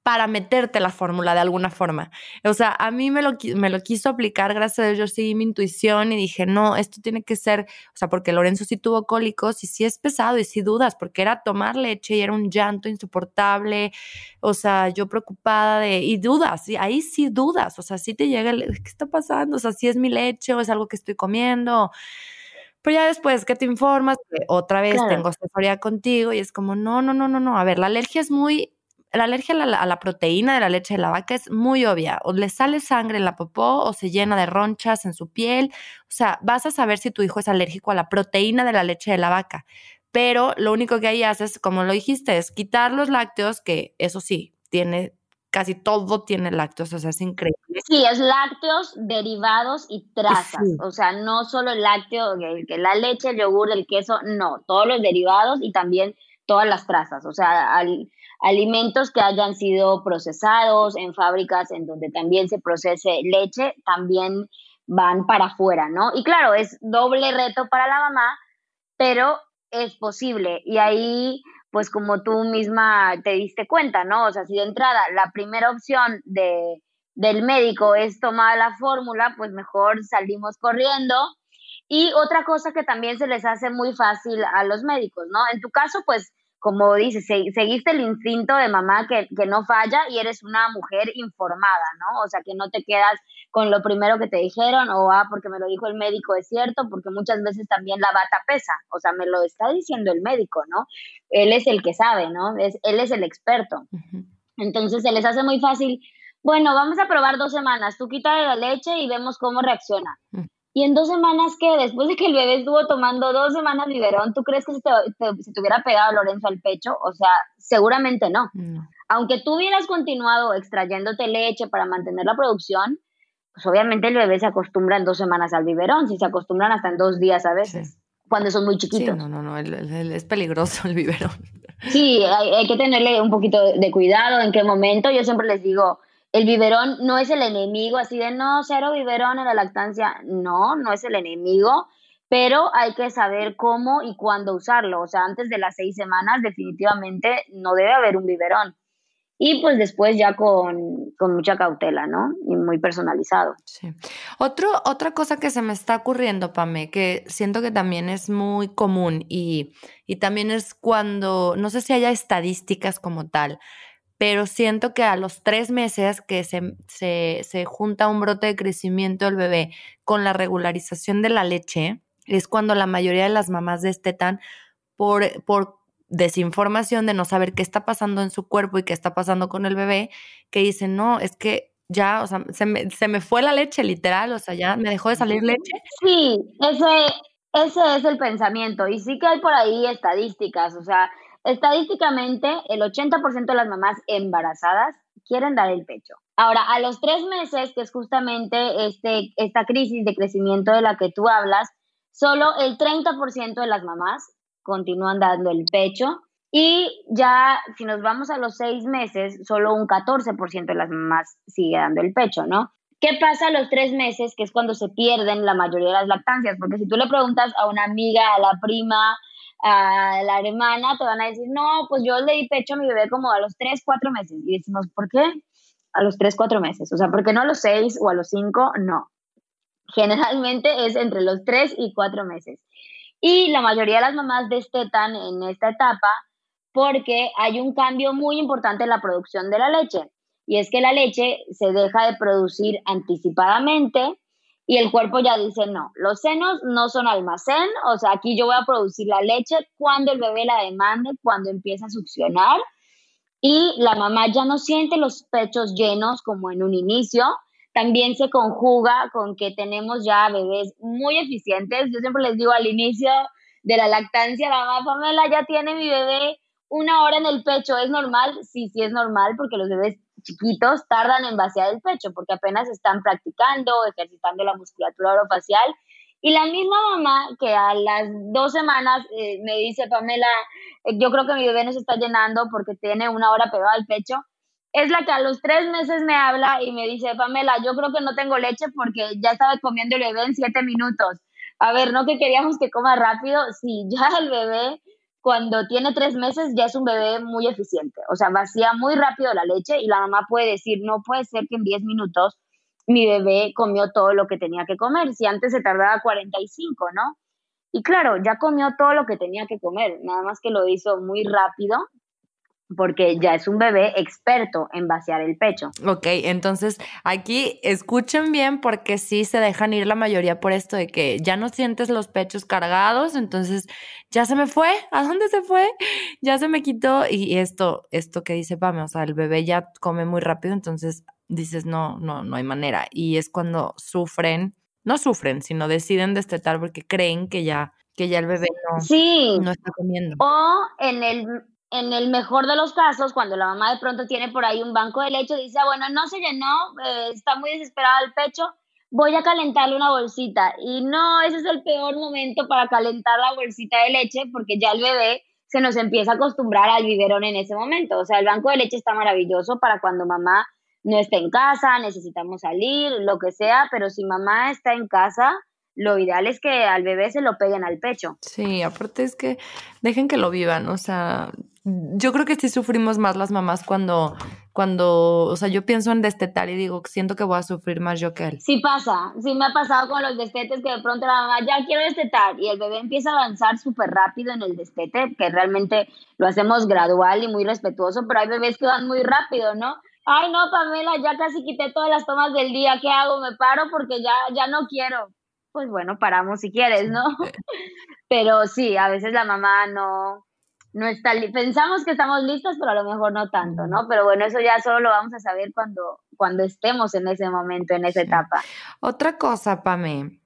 para meterte la fórmula de alguna forma. O sea, a mí me lo, me lo quiso aplicar, gracias a Dios yo seguí mi intuición y dije, no, esto tiene que ser, o sea, porque Lorenzo sí tuvo cólicos y sí es pesado y sí dudas, porque era tomar leche y era un llanto insoportable, o sea, yo preocupada de, y dudas, y ahí sí dudas, o sea, sí te llega, el, ¿qué está pasando? O sea, si es mi leche o es algo que estoy comiendo. Pero ya después que te informas, otra vez tengo asesoría contigo y es como, no, no, no, no, no. A ver, la alergia es muy la alergia a la, proteína de la leche de la vaca es muy obvia. O le sale sangre en la popó o se llena de ronchas en su piel. O sea, vas a saber si tu hijo es alérgico a la proteína de la leche de la vaca. Pero lo único que ahí haces, como lo dijiste, es quitar los lácteos, que eso sí, tiene casi todo tiene lácteos, o sea, es increíble. Sí, es lácteos, derivados y trazas, o sea, no solo el lácteo, que la leche, el yogur, el queso, no, todos los derivados y también todas las trazas, o sea, al, alimentos que hayan sido procesados en fábricas en donde también se procese leche, también van para afuera, ¿no? Y claro, es doble reto para la mamá, pero es posible. Y ahí, pues como tú misma te diste cuenta, ¿no? O sea, si de entrada la primera opción de, del médico es tomar la fórmula, pues mejor salimos corriendo. Y otra cosa que también se les hace muy fácil a los médicos, ¿no? En tu caso, pues como dices, seguiste el instinto de mamá que, no falla y eres una mujer informada, ¿no? O sea, que no te quedas con lo primero que te dijeron o, ah, porque me lo dijo el médico, es cierto, porque muchas veces también la bata pesa, o sea, me lo está diciendo el médico, ¿no? Él es el que sabe, ¿no? Es, él es el experto. Entonces se les hace muy fácil, bueno, vamos a probar dos semanas, tú quita de la leche y vemos cómo reacciona. Y en dos semanas, que Después de que el bebé estuvo tomando dos semanas biberón, ¿tú crees que se te, hubiera pegado Lorenzo al pecho? O sea, seguramente no. Aunque tú hubieras continuado extrayéndote leche para mantener la producción, pues obviamente el bebé se acostumbra en dos semanas al biberón, si se acostumbran hasta en dos días a veces, cuando son muy chiquitos. Sí, no, no, no, es peligroso el biberón. Sí, hay, que tenerle un poquito de cuidado en qué momento. Yo siempre les digo, el biberón no es el enemigo, así de no, cero biberón en la lactancia. No, no es el enemigo, pero hay que saber cómo y cuándo usarlo. O sea, antes de las seis semanas definitivamente no debe haber un biberón. Y pues después ya con, mucha cautela, ¿no? Y muy personalizado. Sí. Otro, otra cosa que se me está ocurriendo, Pame, que siento que también es muy común y, y también es cuando, no sé si haya estadísticas como tal, pero siento que a los tres meses que se, se, se junta un brote de crecimiento del bebé con la regularización de la leche, es cuando la mayoría de las mamás destetan por, por desinformación de no saber qué está pasando en su cuerpo y qué está pasando con el bebé, que dicen, no, es que ya, o sea, se me, se me fue la leche literal, o sea, ya me dejó de salir leche. Sí, ese, ese es el pensamiento. Y sí que hay por ahí estadísticas, o sea, estadísticamente el 80% de las mamás embarazadas quieren dar el pecho. Ahora, a los tres meses, que es justamente este, esta crisis de crecimiento de la que tú hablas, solo el 30% de las mamás continúan dando el pecho. Y ya, si nos vamos a los seis meses, solo un 14% de las mamás sigue dando el pecho, ¿no? ¿Qué pasa a los tres meses, que es cuando se pierden la mayoría de las lactancias? Porque si tú le preguntas a una amiga, a la prima, a la hermana, te van a decir, no, pues yo le di pecho a mi bebé como a los tres, cuatro meses. Y decimos, ¿por qué? A los tres, cuatro meses. O sea, ¿por qué no a los seis o a los cinco? No. Generalmente es entre los tres y cuatro meses. Y la mayoría de las mamás destetan en esta etapa porque hay un cambio muy importante en la producción de la leche. Y es que la leche se deja de producir anticipadamente y el cuerpo ya dice, no, los senos no son almacén, o sea, aquí yo voy a producir la leche cuando el bebé la demande, cuando empieza a succionar. Y la mamá ya no siente los pechos llenos como en un inicio, también se conjuga con que tenemos ya bebés muy eficientes. Yo siempre les digo al inicio de la lactancia, la mamá Pamela ya tiene mi bebé una hora en el pecho. ¿Es normal? Sí, sí es normal porque los bebés chiquitos tardan en vaciar el pecho porque apenas están practicando, ejercitando la musculatura orofacial. Y la misma mamá que a las dos semanas eh, me dice, Pamela, yo creo que mi bebé no se está llenando porque tiene una hora pegada al pecho, es la que a los tres meses me habla y me dice, Pamela, yo creo que no tengo leche porque ya estaba comiendo el bebé en siete minutos. A ver, no que queríamos que coma rápido, sí, ya el bebé cuando tiene tres meses ya es un bebé muy eficiente, o sea, vacía muy rápido la leche y la mamá puede decir, no puede ser que en diez minutos mi bebé comió todo lo que tenía que comer, si antes se tardaba 45, ¿no? Y claro, ya comió todo lo que tenía que comer, nada más que lo hizo muy rápido porque ya es un bebé experto en vaciar el pecho. Ok, entonces aquí escuchen bien porque sí se dejan ir la mayoría por esto de que ya no sientes los pechos cargados, entonces ya se me fue, ¿a dónde se fue? Ya se me quitó y esto, esto que dice Pame, o sea, el bebé ya come muy rápido, entonces dices, no, no, no hay manera. Y es cuando sufren, no sufren, sino deciden destetar porque creen que ya, que ya el bebé no, sí. no está comiendo. O en el en el mejor de los casos, cuando la mamá de pronto tiene por ahí un banco de leche, dice, ah, bueno, no se llenó, eh, está muy desesperada el pecho, voy a calentarle una bolsita. Y no, ese es el peor momento para calentar la bolsita de leche porque ya el bebé se nos empieza a acostumbrar al biberón en ese momento. O sea, el banco de leche está maravilloso para cuando mamá no está en casa, necesitamos salir, lo que sea, pero si mamá está en casa, lo ideal es que al bebé se lo peguen al pecho. Sí, aparte es que dejen que lo vivan, o sea, yo creo que sí sufrimos más las mamás cuando, cuando, o sea, yo pienso en destetar y digo, siento que voy a sufrir más yo que él. Sí pasa, sí me ha pasado con los destetes que de pronto la mamá ya quiero destetar y el bebé empieza a avanzar súper rápido en el destete, que realmente lo hacemos gradual y muy respetuoso, pero hay bebés que van muy rápido, ¿no? Ay, no, Pamela, ya casi quité todas las tomas del día, ¿qué hago? Me paro porque ya, ya no quiero. Pues bueno, paramos si quieres, ¿no? Pero sí, a veces la mamá no, no está pensamos que estamos listos, pero a lo mejor no tanto, ¿no? Pero bueno, eso ya solo lo vamos a saber cuando, cuando estemos en ese momento, en esa etapa. Otra cosa, Pame,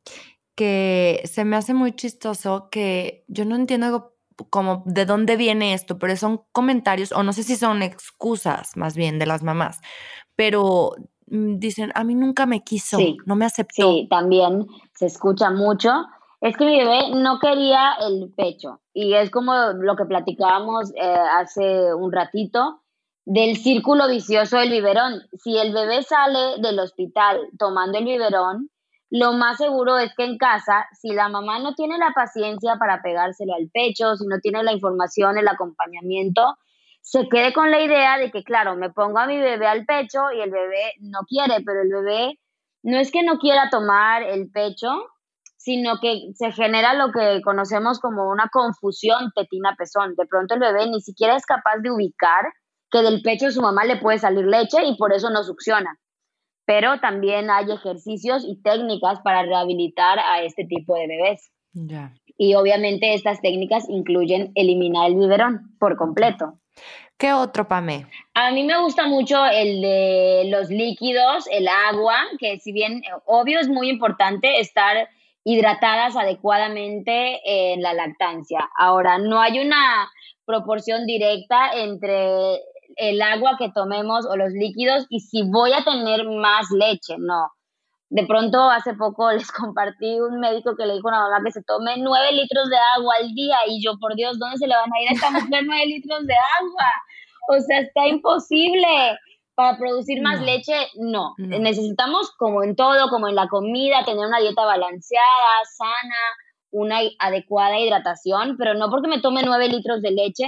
que se me hace muy chistoso, que yo no entiendo como de dónde viene esto, pero son comentarios, o no sé si son excusas más bien de las mamás, pero mm, dicen, a mí nunca me quiso, no me aceptó. Sí, también se escucha mucho. Es que mi bebé no quería el pecho y es como lo que platicábamos eh, hace un ratito del círculo vicioso del biberón. Si el bebé sale del hospital tomando el biberón, lo más seguro es que en casa, si la mamá no tiene la paciencia para pegárselo al pecho, si no tiene la información, el acompañamiento, se quede con la idea de que, claro, me pongo a mi bebé al pecho y el bebé no quiere, pero el bebé no es que no quiera tomar el pecho, sino que se genera lo que conocemos como una confusión tetina-pezón. De pronto el bebé ni siquiera es capaz de ubicar que del pecho de su mamá le puede salir leche y por eso no succiona. Pero también hay ejercicios y técnicas para rehabilitar a este tipo de bebés. Y obviamente estas técnicas incluyen eliminar el biberón por completo. ¿Qué otro, Pame? A mí me gusta mucho el de los líquidos, el agua, que si bien obvio es muy importante estar hidratadas adecuadamente en la lactancia. Ahora, no hay una proporción directa entre el agua que tomemos o los líquidos y si voy a tener más leche, no. De pronto, hace poco les compartí un médico que le dijo a una mamá que se tome nueve litros de agua al día y yo, por Dios, ¿dónde se le van a ir a esta mujer nueve litros de agua? O sea, está imposible. Para producir más leche, no. Necesitamos, como en todo, como en la comida, tener una dieta balanceada, sana, una adecuada hidratación, pero no porque me tome nueve litros de leche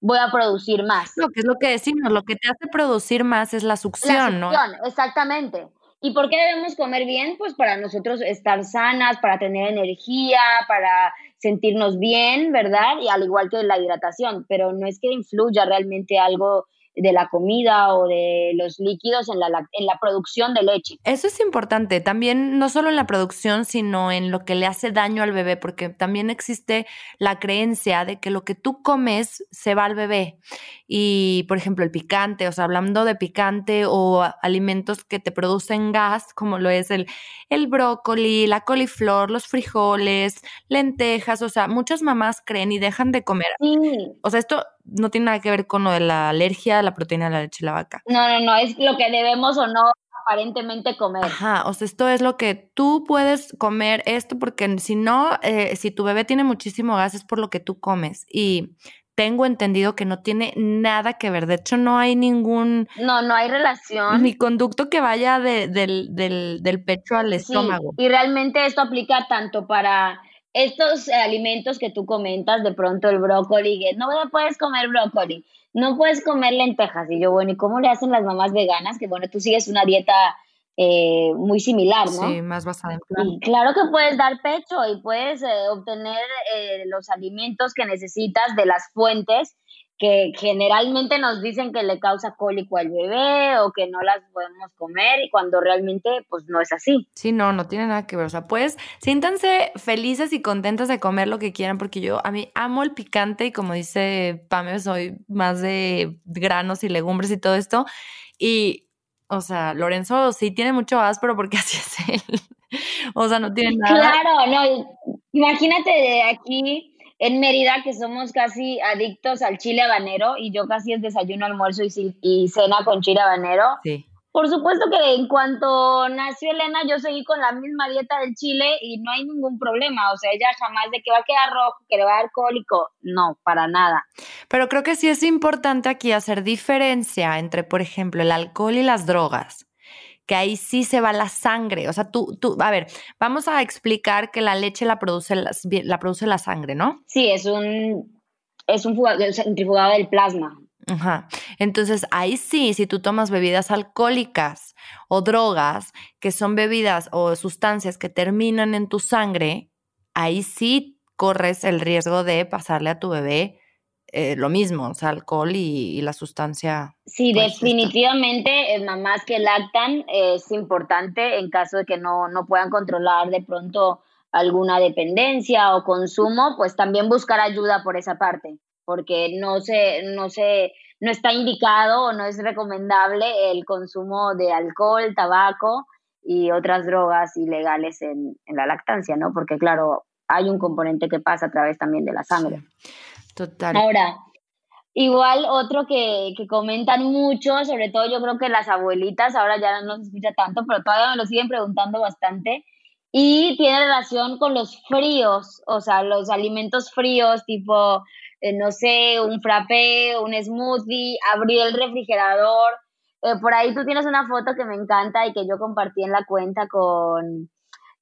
voy a producir más. Lo que es lo que decimos, lo que te hace producir más es la succión, la succión ¿no? Exactamente. ¿Y por qué debemos comer bien? Pues para nosotros estar sanas, para tener energía, para sentirnos bien, ¿verdad? Y al igual que la hidratación, pero no es que influya realmente algo de la comida o de los líquidos en la, en la producción de leche. Eso es importante, también no solo en la producción, sino en lo que le hace daño al bebé, porque también existe la creencia de que lo que tú comes se va al bebé. Y, por ejemplo, el picante, o sea, hablando de picante o alimentos que te producen gas, como lo es el, el brócoli, la coliflor, los frijoles, lentejas, o sea, muchas mamás creen y dejan de comer. O sea, esto no tiene nada que ver con lo de la alergia a la proteína de la leche de la vaca. No, no, no, es lo que debemos o no aparentemente comer. Ajá, o sea, esto es lo que tú puedes comer esto porque si no, eh, si tu bebé tiene muchísimo gas es por lo que tú comes y tengo entendido que no tiene nada que ver. De hecho, no hay ningún... No, no hay relación. Ni conducto que vaya del, del, pecho al estómago. y realmente esto aplica tanto para estos alimentos que tú comentas, de pronto el brócoli, que no puedes comer brócoli, no puedes comer lentejas. Y yo, bueno, ¿y cómo le hacen las mamás veganas? Que bueno, tú sigues una dieta eh, muy similar, ¿no? Sí, más basada en plan. Y claro que puedes dar pecho y puedes eh, obtener eh, los alimentos que necesitas de las fuentes que generalmente nos dicen que le causa cólico al bebé o que no las podemos comer y cuando realmente pues no es así. Sí, no, no tiene nada que ver. O sea, pues siéntanse felices y contentas de comer lo que quieran porque yo a mí amo el picante y como dice Pame, soy más de granos y legumbres y todo esto. Y, o sea, Lorenzo sí tiene mucho áspero porque así es él. o sea, no tiene nada. Claro, no. Imagínate de aquí en Mérida, que somos casi adictos al chile habanero, y yo casi es desayuno, almuerzo y, y cena con chile habanero. Sí. Por supuesto que en cuanto nació Elena, yo seguí con la misma dieta del chile y no hay ningún problema. O sea, ella jamás de que va a quedar rojo, que le va a dar alcohólico. No, para nada. Pero creo que sí es importante aquí hacer diferencia entre, por ejemplo, el alcohol y las drogas que ahí sí se va la sangre. O sea, tú, tú, a ver, vamos a explicar que la leche la produce la, la produce la sangre, ¿no? Sí, es un, es un centrifugado del plasma. Ajá. Entonces, ahí sí, si tú tomas bebidas alcohólicas o drogas, que son bebidas o sustancias que terminan en tu sangre, ahí sí corres el riesgo de pasarle a tu bebé eh, lo mismo, o sea, alcohol y, la sustancia. Sí, pues, definitivamente, en mamás que lactan es importante en caso de que no, no puedan controlar de pronto alguna dependencia o consumo, pues también buscar ayuda por esa parte, porque no se, no se, no está indicado o no es recomendable el consumo de alcohol, tabaco y otras drogas ilegales en, en la lactancia, ¿no? Porque claro, hay un componente que pasa a través también de la sangre. Total. Ahora, Igual otro que, que, comentan mucho, sobre todo yo creo que las abuelitas, ahora ya no se escucha tanto, pero todavía me lo siguen preguntando bastante, y tiene relación con los fríos, o sea, los alimentos fríos, tipo, eh, no sé, un frappé, un smoothie, abrir el refrigerador. Eh, por ahí tú tienes una foto que me encanta y que yo compartí en la cuenta con,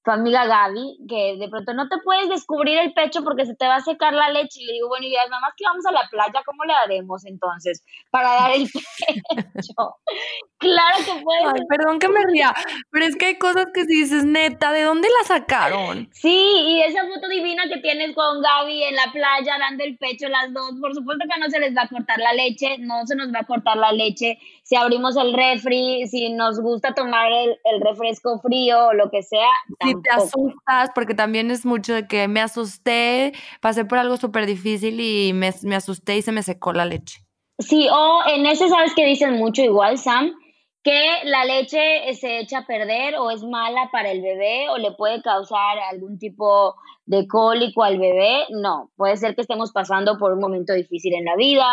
tu amiga Gaby, que de pronto no te puedes descubrir el pecho porque se te va a secar la leche. Y le digo, bueno, y nada más que vamos a la playa, ¿cómo le haremos entonces para dar el pecho? claro que puedes. Ay, perdón que me ría, pero es que hay cosas que si dices, neta, ¿de dónde la sacaron? Sí, y esa foto divina que tienes con Gaby en la playa dando el pecho las dos, por supuesto que no se les va a cortar la leche, no se nos va a cortar la leche. Si abrimos el refri, si nos gusta tomar el, el refresco frío o lo que sea, si te asustas, porque también es mucho de que me asusté, pasé por algo súper difícil y me, me, asusté y se me secó la leche. Sí, o en ese sabes que dicen mucho igual, Sam, que la leche se echa a perder o es mala para el bebé o le puede causar algún tipo de cólico al bebé. No, puede ser que estemos pasando por un momento difícil en la vida,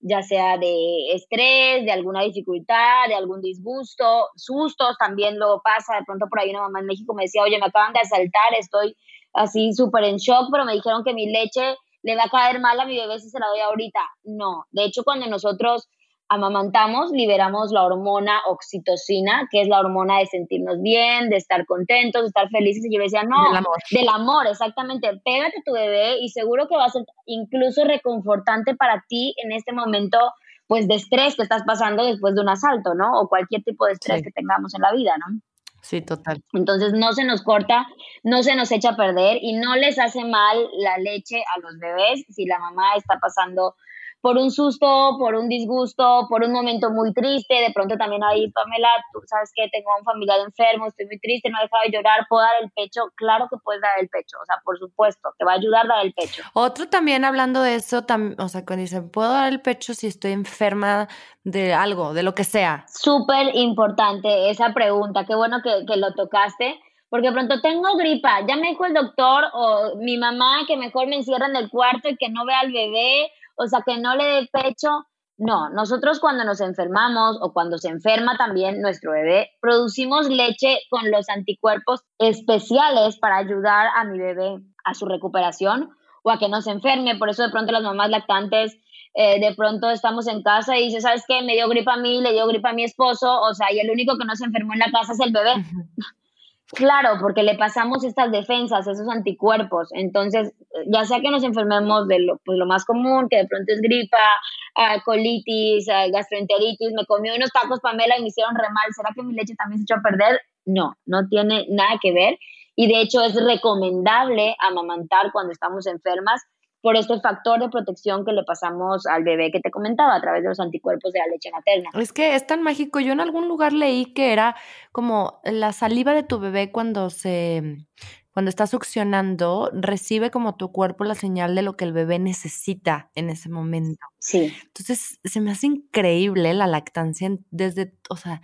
ya sea de estrés, de alguna dificultad, de algún disgusto, sustos, también lo pasa, de pronto por ahí una mamá en México me decía, oye, me acaban de asaltar, estoy así súper en shock, pero me dijeron que mi leche le va a caer mal a mi bebé si se la doy ahorita. No, de hecho cuando nosotros amamantamos, liberamos la hormona oxitocina, que es la hormona de sentirnos bien, de estar contentos, de estar felices. Y yo decía, no, del amor. del amor, exactamente. Pégate a tu bebé y seguro que va a ser incluso reconfortante para ti en este momento, pues de estrés que estás pasando después de un asalto, ¿no? O cualquier tipo de estrés que tengamos en la vida, ¿no? Sí, total. Entonces no se nos corta, no se nos echa a perder y no les hace mal la leche a los bebés si la mamá está pasando por un susto, por un disgusto, por un momento muy triste, de pronto también ahí, Pamela, tú sabes que tengo a un familiar enfermo, estoy muy triste, no he dejado de llorar, puedo dar el pecho, claro que puedes dar el pecho, o sea, por supuesto, te va a ayudar a dar el pecho. Otro también hablando de eso, o sea, cuando dicen, puedo dar el pecho si estoy enferma de algo, de lo que sea. Súper importante esa pregunta, qué bueno que, que lo tocaste porque pronto tengo gripa, ya me dijo el doctor o mi mamá que mejor me encierra en el cuarto y que no vea al bebé o sea, que no le dé pecho. No, nosotros cuando nos enfermamos o cuando se enferma también nuestro bebé, producimos leche con los anticuerpos especiales para ayudar a mi bebé a su recuperación o a que no se enferme. Por eso de pronto las mamás lactantes, eh, de pronto estamos en casa y dice, ¿sabes qué? Me dio gripa a mí, le dio gripa a mi esposo, o sea, y el único que no se enfermó en la casa es el bebé. Claro, porque le pasamos estas defensas, esos anticuerpos. Entonces, ya sea que nos enfermemos de lo, pues, lo más común, que de pronto es gripa, uh, colitis, uh, gastroenteritis, me comí unos tacos Pamela y me hicieron re mal, ¿será que mi leche también se echó a perder? No, no tiene nada que ver. Y de hecho es recomendable amamantar cuando estamos enfermas por este factor de protección que le pasamos al bebé que te comentaba a través de los anticuerpos de la leche materna. Es que es tan mágico. Yo en algún lugar leí que era como la saliva de tu bebé cuando se cuando está succionando, recibe como tu cuerpo la señal de lo que el bebé necesita en ese momento. Sí. Entonces, se me hace increíble la lactancia desde, o sea,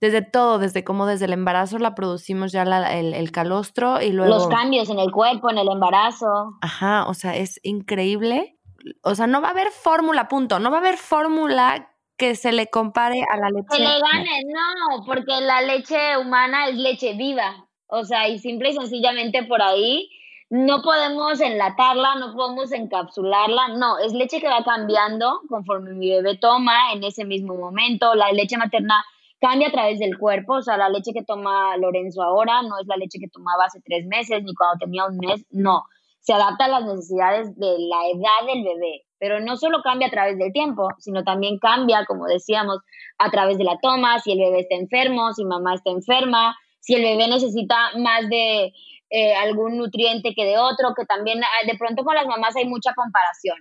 desde todo, desde cómo desde el embarazo la producimos ya el, calostro y luego... Los cambios en el cuerpo, en el embarazo. Ajá, o sea, es increíble. O sea, no va a haber fórmula, punto. No va a haber fórmula que se le compare a la leche. Que le gane, no, porque la leche humana es leche viva. O sea, y simple y sencillamente por ahí no podemos enlatarla, no podemos encapsularla, no, es leche que va cambiando conforme mi bebé toma en ese mismo momento. La leche materna cambia a través del cuerpo, o sea, la leche que toma Lorenzo ahora no es la leche que tomaba hace tres meses ni cuando tenía un mes, no, se adapta a las necesidades de la edad del bebé, pero no solo cambia a través del tiempo, sino también cambia, como decíamos, a través de la toma, si el bebé está enfermo, si mamá está enferma, si el bebé necesita más de eh, algún nutriente que de otro, que también ah, de pronto con las mamás hay mucha comparación.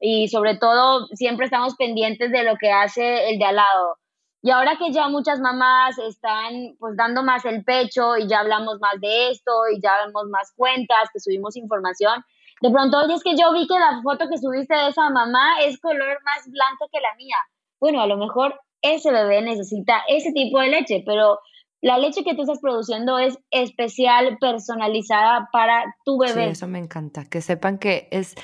Y sobre todo siempre estamos pendientes de lo que hace el de al lado y ahora que ya muchas mamás están pues dando más el pecho y ya hablamos más de esto y ya vemos más cuentas, que subimos información, de pronto, oye, es que yo vi que la foto que subiste de esa mamá es color más blanco que la mía. Bueno, a lo mejor ese bebé necesita ese tipo de leche, pero la leche que tú estás produciendo es especial, personalizada para tu bebé. Sí, eso me encanta. Que sepan que es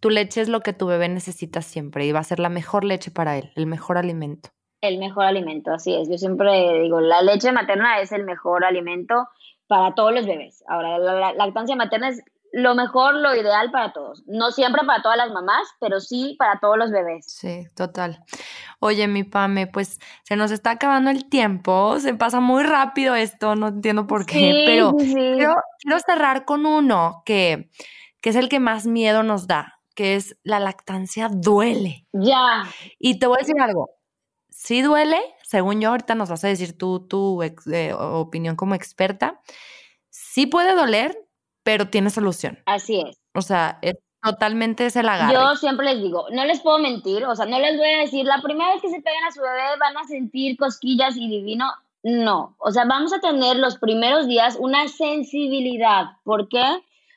tu leche es lo que tu bebé necesita siempre y va a ser la mejor leche para él, el mejor alimento. El mejor alimento, así es. Yo siempre digo, la leche materna es el mejor alimento para todos los bebés. Ahora, la lactancia materna es lo mejor, lo ideal para todos. No siempre para todas las mamás, pero sí para todos los bebés. Sí, total. Oye, mi Pame, pues se nos está acabando el tiempo, se pasa muy rápido esto, no entiendo por qué, pero Quiero, cerrar con uno que, que es el que más miedo nos da, que es la lactancia duele. Ya. Y te voy a decir algo, sí duele, según yo ahorita nos vas a decir tú tu eh, opinión como experta, sí puede doler, pero tiene solución. Así es. O sea, es totalmente ese agarre. Yo siempre les digo, no les puedo mentir, o sea, no les voy a decir, la primera vez que se peguen a su bebé van a sentir cosquillas y divino. No, o sea, vamos a tener los primeros días una sensibilidad. ¿Por qué?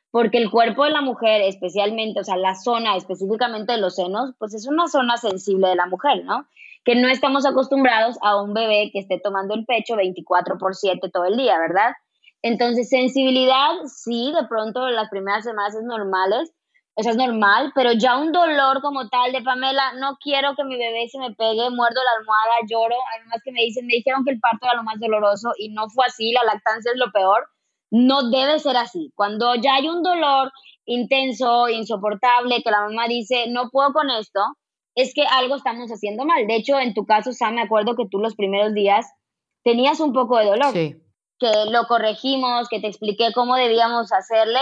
Porque el cuerpo de la mujer, especialmente, o sea, la zona específicamente de los senos, pues es una zona sensible de la mujer, ¿no? Que no estamos acostumbrados a un bebé que esté tomando el pecho 24 por 7 todo el día, ¿verdad? Entonces, sensibilidad, sí, de pronto las primeras semanas es normales, eso es normal, pero ya un dolor como tal de Pamela, no quiero que mi bebé se me pegue, muerdo la almohada, lloro, además que me dicen, me dijeron que el parto era lo más doloroso y no fue así, la lactancia es lo peor, no debe ser así. Cuando ya hay un dolor intenso, insoportable, que la mamá dice, no puedo con esto, es que algo estamos haciendo mal. De hecho, en tu caso, Sam, me acuerdo que tú los primeros días tenías un poco de dolor. Sí que lo corregimos, que te expliqué cómo debíamos hacerle,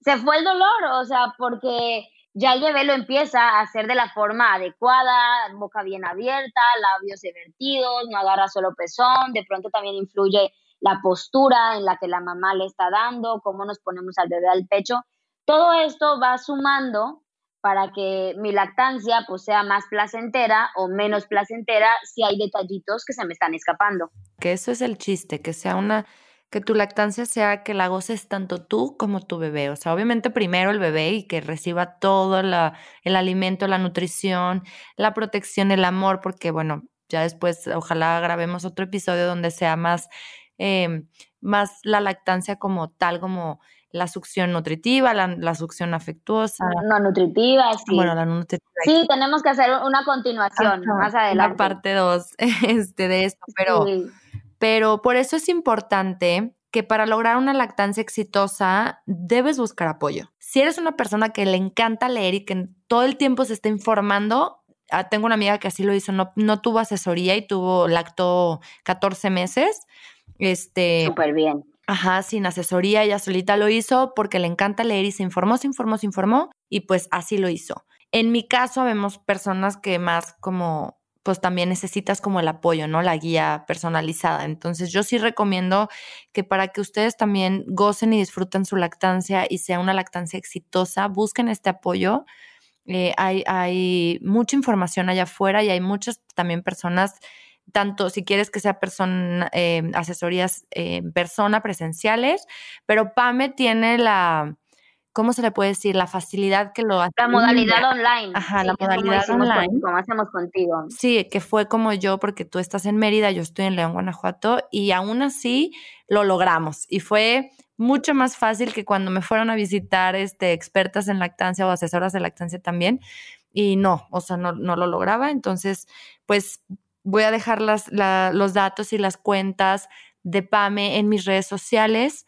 se fue el dolor, o sea, porque ya el bebé lo empieza a hacer de la forma adecuada, boca bien abierta, labios vertidos, no agarra solo pezón, de pronto también influye la postura en la que la mamá le está dando, cómo nos ponemos al bebé al pecho. Todo esto va sumando para que mi lactancia pues sea más placentera o menos placentera si hay detallitos que se me están escapando. Que eso es el chiste, que sea una que tu lactancia sea que la goces tanto tú como tu bebé. O sea, obviamente primero el bebé y que reciba todo el alimento, la nutrición, la protección, el amor, porque bueno, ya después ojalá grabemos otro episodio donde sea más, eh, más la lactancia como tal, como la succión nutritiva, la, succión afectuosa. No nutritiva, sí. Bueno, la nutritiva. Sí, tenemos que hacer una continuación más adelante. La parte 2 este, de esto, pero, pero por eso es importante que para lograr una lactancia exitosa debes buscar apoyo. Si eres una persona que le encanta leer y que todo el tiempo se está informando, ah, tengo una amiga que así lo hizo, no, no tuvo asesoría y tuvo lacto 14 meses. Este, Súper bien Ajá, sin asesoría, ella solita lo hizo porque le encanta leer y se informó, se informó, se informó y pues así lo hizo. En mi caso vemos personas que más como pues también necesitas como el apoyo, ¿no? La guía personalizada. Entonces yo sí recomiendo que para que ustedes también gocen y disfruten su lactancia y sea una lactancia exitosa, busquen este apoyo. Eh, hay, hay mucha información allá afuera y hay muchas también personas tanto si quieres que sea persona, eh, asesorías en persona, presenciales, pero PAME tiene la, ¿cómo se le puede decir? La facilidad que lo hace. La modalidad online. Ajá, la modalidad online. como hacemos contigo. Sí, que fue como yo, porque tú estás en Mérida, yo estoy en León, Guanajuato, y aún así lo logramos. Y fue mucho más fácil que cuando me fueron a visitar este, expertas en lactancia o asesoras de lactancia también. Y no, o sea, no, no lo lograba. Entonces, pues Voy a dejar los datos y las cuentas de PAME en mis redes sociales.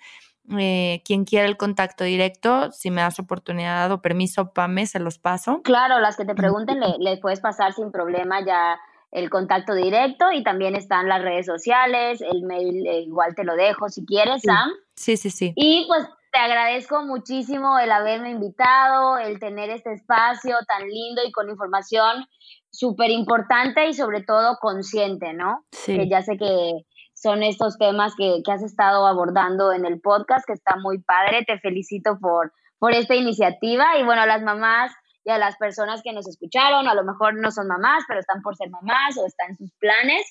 Eh, quien quiera el contacto directo, si me das oportunidad o permiso, PAME, se los paso. Claro, las que te pregunten le, puedes pasar sin problema ya el contacto directo y también están las redes sociales, el mail eh, igual te lo dejo si quieres, Sam. Sí, sí, sí. Y pues te agradezco muchísimo el haberme invitado, el tener este espacio tan lindo y con información súper importante y sobre todo consciente, ¿no? Sí. Que ya sé que son estos temas que, que, has estado abordando en el podcast, que está muy padre. Te felicito por, por esta iniciativa y bueno, a las mamás y a las personas que nos escucharon, a lo mejor no son mamás, pero están por ser mamás o están en sus planes.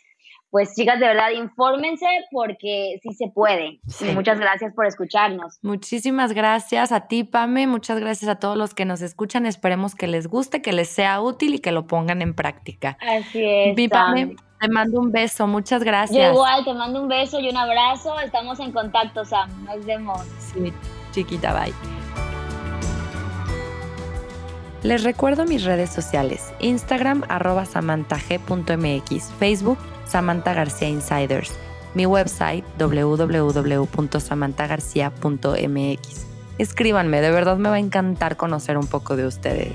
Pues chicas, de verdad, infórmense porque sí se puede. Y muchas gracias por escucharnos. Muchísimas gracias a ti, Pame. Muchas gracias a todos los que nos escuchan. Esperemos que les guste, que les sea útil y que lo pongan en práctica. Así es. Mi Pame, Te mando un beso, muchas gracias. Yo igual, te mando un beso y un abrazo. Estamos en contacto, Sam. Nos vemos. Sí, chiquita, bye. Les recuerdo mis redes sociales, Instagram arroba samantag.mx, Facebook Samantha García Insiders, mi website www.samanthagarcia.mx. Escríbanme, de verdad me va a encantar conocer un poco de ustedes.